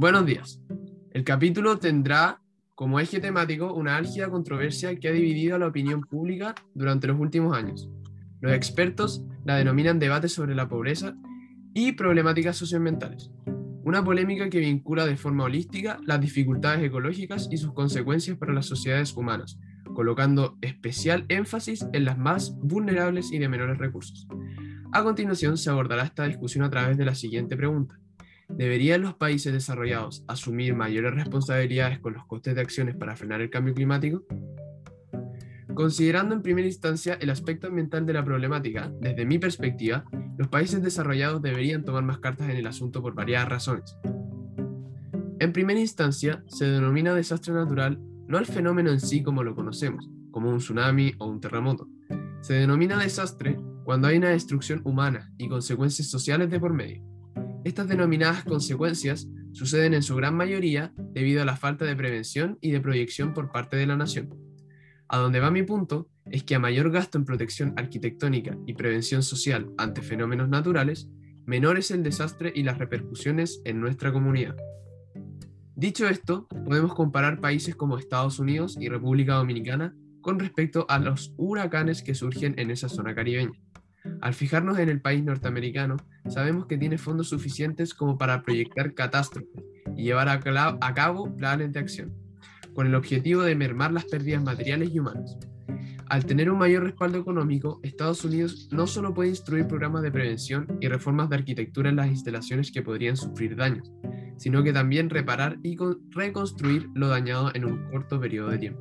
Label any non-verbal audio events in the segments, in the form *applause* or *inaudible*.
Buenos días. El capítulo tendrá como eje temático una álgida controversia que ha dividido a la opinión pública durante los últimos años. Los expertos la denominan debate sobre la pobreza y problemáticas socioambientales. Una polémica que vincula de forma holística las dificultades ecológicas y sus consecuencias para las sociedades humanas, colocando especial énfasis en las más vulnerables y de menores recursos. A continuación se abordará esta discusión a través de la siguiente pregunta. ¿Deberían los países desarrollados asumir mayores responsabilidades con los costes de acciones para frenar el cambio climático? Considerando en primera instancia el aspecto ambiental de la problemática, desde mi perspectiva, los países desarrollados deberían tomar más cartas en el asunto por varias razones. En primera instancia, se denomina desastre natural no al fenómeno en sí como lo conocemos, como un tsunami o un terremoto. Se denomina desastre cuando hay una destrucción humana y consecuencias sociales de por medio. Estas denominadas consecuencias suceden en su gran mayoría debido a la falta de prevención y de proyección por parte de la nación. A donde va mi punto es que a mayor gasto en protección arquitectónica y prevención social ante fenómenos naturales, menor es el desastre y las repercusiones en nuestra comunidad. Dicho esto, podemos comparar países como Estados Unidos y República Dominicana con respecto a los huracanes que surgen en esa zona caribeña. Al fijarnos en el país norteamericano, sabemos que tiene fondos suficientes como para proyectar catástrofes y llevar a, cabo planes de acción con el objetivo de mermar las pérdidas materiales y humanas. Al tener un mayor respaldo económico, Estados Unidos no solo puede instruir programas de prevención y reformas de arquitectura en las instalaciones que podrían sufrir daños, sino que también reparar y reconstruir lo dañado en un corto periodo de tiempo.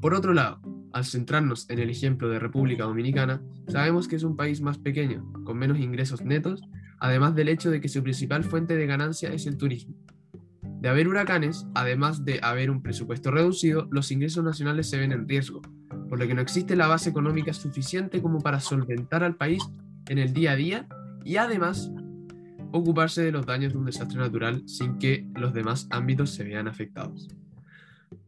Por otro lado, al centrarnos en el ejemplo de República Dominicana, sabemos que es un país más pequeño, con menos ingresos netos, además del hecho de que su principal fuente de ganancia es el turismo, de haber huracanes, además de haber un presupuesto reducido, los ingresos nacionales se ven en riesgo, por lo que no existe la base económica suficiente como para solventar al país en el día a día y además ocuparse de los daños de un desastre natural sin que los demás ámbitos se vean afectados.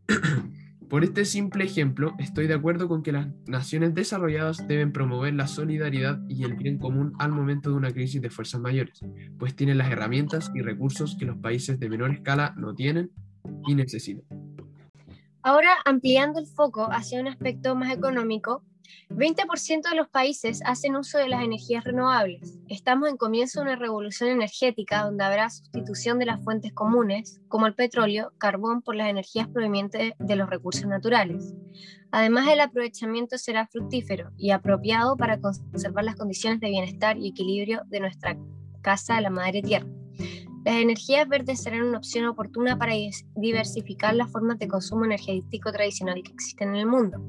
*clears throat* Por este simple ejemplo, estoy de acuerdo con que las naciones desarrolladas deben promover la solidaridad y el bien común al momento de una crisis de fuerzas mayores, pues tienen las herramientas y recursos que los países de menor escala no tienen y necesitan. Ahora, ampliando el foco hacia un aspecto más económico, 20% de los países hacen uso de las energías renovables. Estamos en comienzo de una revolución energética donde habrá sustitución de las fuentes comunes, como el petróleo, carbón, por las energías provenientes de los recursos naturales. Además, el aprovechamiento será fructífero y apropiado para conservar las condiciones de bienestar y equilibrio de nuestra casa, la madre tierra. Las energías verdes serán una opción oportuna para diversificar las formas de consumo energético tradicional que existen en el mundo.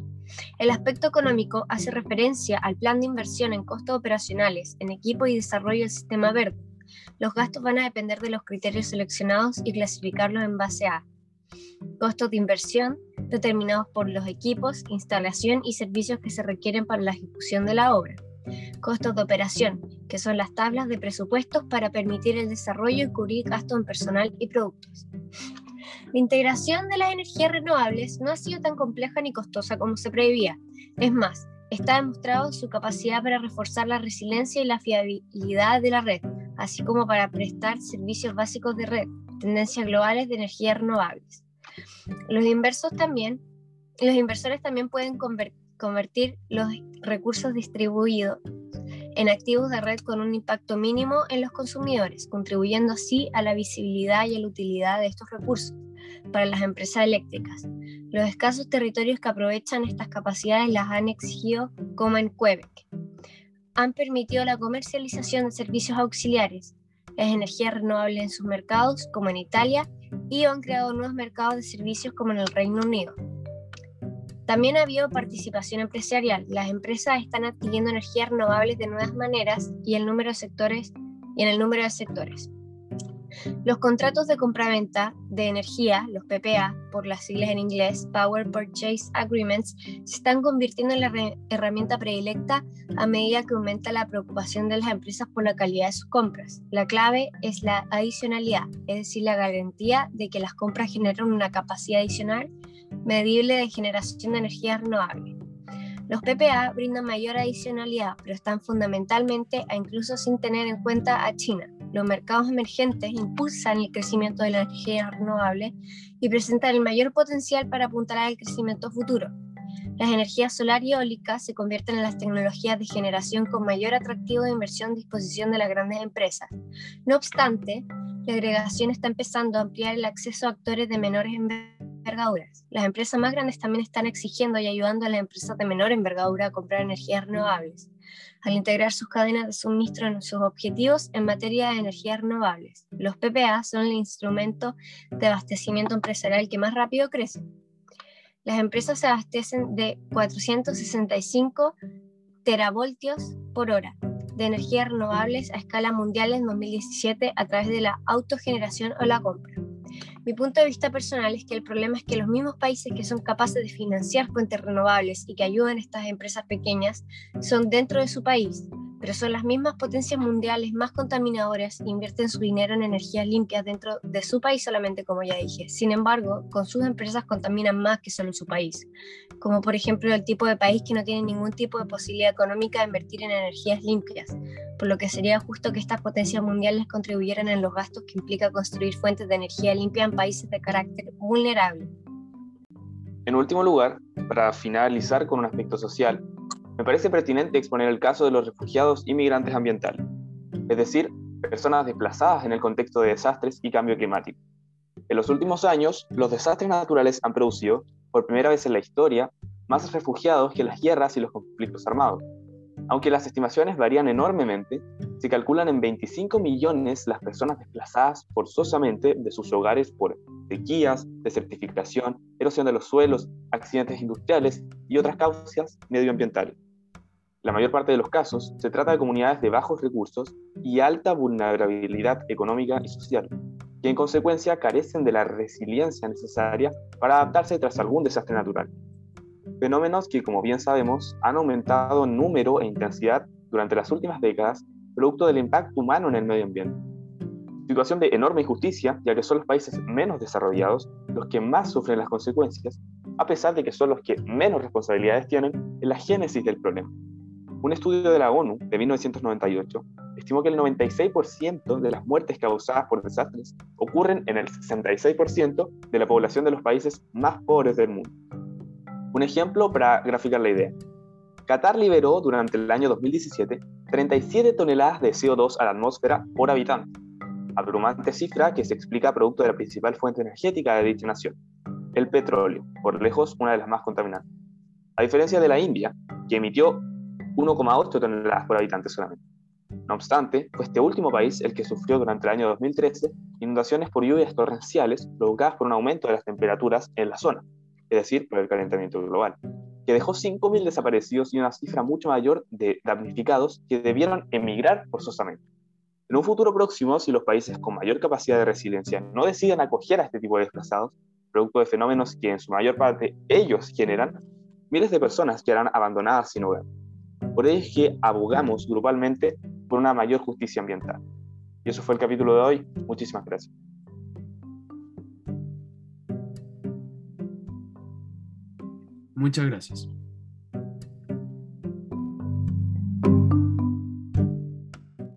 El aspecto económico hace referencia al plan de inversión en costos operacionales, en equipo y desarrollo del sistema verde. Los gastos van a depender de los criterios seleccionados y clasificarlos en base a costos de inversión determinados por los equipos, instalación y servicios que se requieren para la ejecución de la obra. Costos de operación, que son las tablas de presupuestos para permitir el desarrollo y cubrir gastos en personal y productos. La integración de las energías renovables no ha sido tan compleja ni costosa como se preveía. Es más, está demostrado su capacidad para reforzar la resiliencia y la fiabilidad de la red, así como para prestar servicios básicos de red, tendencias globales de energías renovables. Los también, los inversores también pueden convertir los recursos distribuidos en activos de red con un impacto mínimo en los consumidores, contribuyendo así a la visibilidad y a la utilidad de estos recursos para las empresas eléctricas. Los escasos territorios que aprovechan estas capacidades las han exigido, como en Quebec. Han permitido la comercialización de servicios auxiliares, las energías renovables en sus mercados, como en Italia, y han creado nuevos mercados de servicios, como en el Reino Unido. También ha habido participación empresarial. Las empresas están adquiriendo energías renovables de nuevas maneras y, el número de sectores, y en el número de sectores. Los contratos de compraventa de energía, los PPA, por las siglas en inglés, Power Purchase Agreements, se están convirtiendo en la herramienta predilecta a medida que aumenta la preocupación de las empresas por la calidad de sus compras. La clave es la adicionalidad, es decir, la garantía de que las compras generan una capacidad adicional medible de generación de energía renovable. Los PPA brindan mayor adicionalidad, pero están fundamentalmente a incluso sin tener en cuenta a China, los mercados emergentes impulsan el crecimiento de la energía renovable y presentan el mayor potencial para apuntar al crecimiento futuro. Las energías solar y eólicas se convierten en las tecnologías de generación con mayor atractivo de inversión a disposición de las grandes empresas. No obstante, la agregación está empezando a ampliar el acceso a actores de menores Las empresas más grandes también están exigiendo y ayudando a las empresas de menor envergadura a comprar energías renovables, al integrar sus cadenas de suministro en sus objetivos en materia de energías renovables. Los PPA son el instrumento de abastecimiento empresarial que más rápido crece las empresas se abastecen de 465 teravoltios por hora de energías renovables a escala mundial en 2017 a través de la autogeneración o la compra. Mi punto de vista personal es que el problema es que los mismos países que son capaces de financiar fuentes renovables y que ayudan a estas empresas pequeñas son dentro de su país, pero son las mismas potencias mundiales más contaminadoras invierten su dinero en energías limpias dentro de su país solamente, como ya dije. Sin embargo, con sus empresas contaminan más que solo su país, como por ejemplo el tipo de país que no tiene ningún tipo de posibilidad económica de invertir en energías limpias, por lo que sería justo que estas potencias mundiales contribuyeran en los gastos que implica construir fuentes de energía limpia en países de carácter vulnerable. En último lugar, para finalizar con un aspecto social, me parece pertinente exponer el caso de los refugiados inmigrantes ambientales, es decir, personas desplazadas en el contexto de desastres y cambio climático. En los últimos años, los desastres naturales han producido, por primera vez en la historia, más refugiados que las guerras y los conflictos armados. Aunque las estimaciones varían enormemente, se calculan en 25 millones las personas desplazadas forzosamente de sus hogares por sequías, desertificación, erosión de los suelos, accidentes industriales y otras causas medioambientales la mayor parte de los casos, se trata de comunidades de bajos recursos y alta vulnerabilidad económica y social, que en consecuencia carecen de la resiliencia necesaria para adaptarse tras algún desastre natural. Fenómenos que, como bien sabemos, han aumentado en número e intensidad durante las últimas décadas, producto del impacto humano en el medio ambiente. Situación de enorme injusticia, ya que son los países menos desarrollados los que más sufren las consecuencias, a pesar de que son los que menos responsabilidades tienen en la génesis del problema. Un estudio de la ONU de 1998 estimó que el 96% de las muertes causadas por desastres ocurren en el 66% de la población de los países más pobres del mundo. Un ejemplo para graficar la idea. Qatar liberó durante el año 2017 37 toneladas de CO2 a la atmósfera por habitante, abrumante cifra que se explica producto de la principal fuente energética de dicha nación, el petróleo, por lejos una de las más contaminantes. A diferencia de la India, que emitió 1,8 toneladas por habitante solamente. No obstante, fue este último país el que sufrió durante el año 2013 inundaciones por lluvias torrenciales provocadas por un aumento de las temperaturas en la zona, es decir, por el calentamiento global, que dejó 5.000 desaparecidos y una cifra mucho mayor de damnificados que debieron emigrar forzosamente. En un futuro próximo, si los países con mayor capacidad de resiliencia no deciden acoger a este tipo de desplazados, producto de fenómenos que en su mayor parte ellos generan, miles de personas quedarán abandonadas sin hogar. Por ello es que abogamos grupalmente por una mayor justicia ambiental. Y eso fue el capítulo de hoy. Muchísimas gracias. Muchas gracias.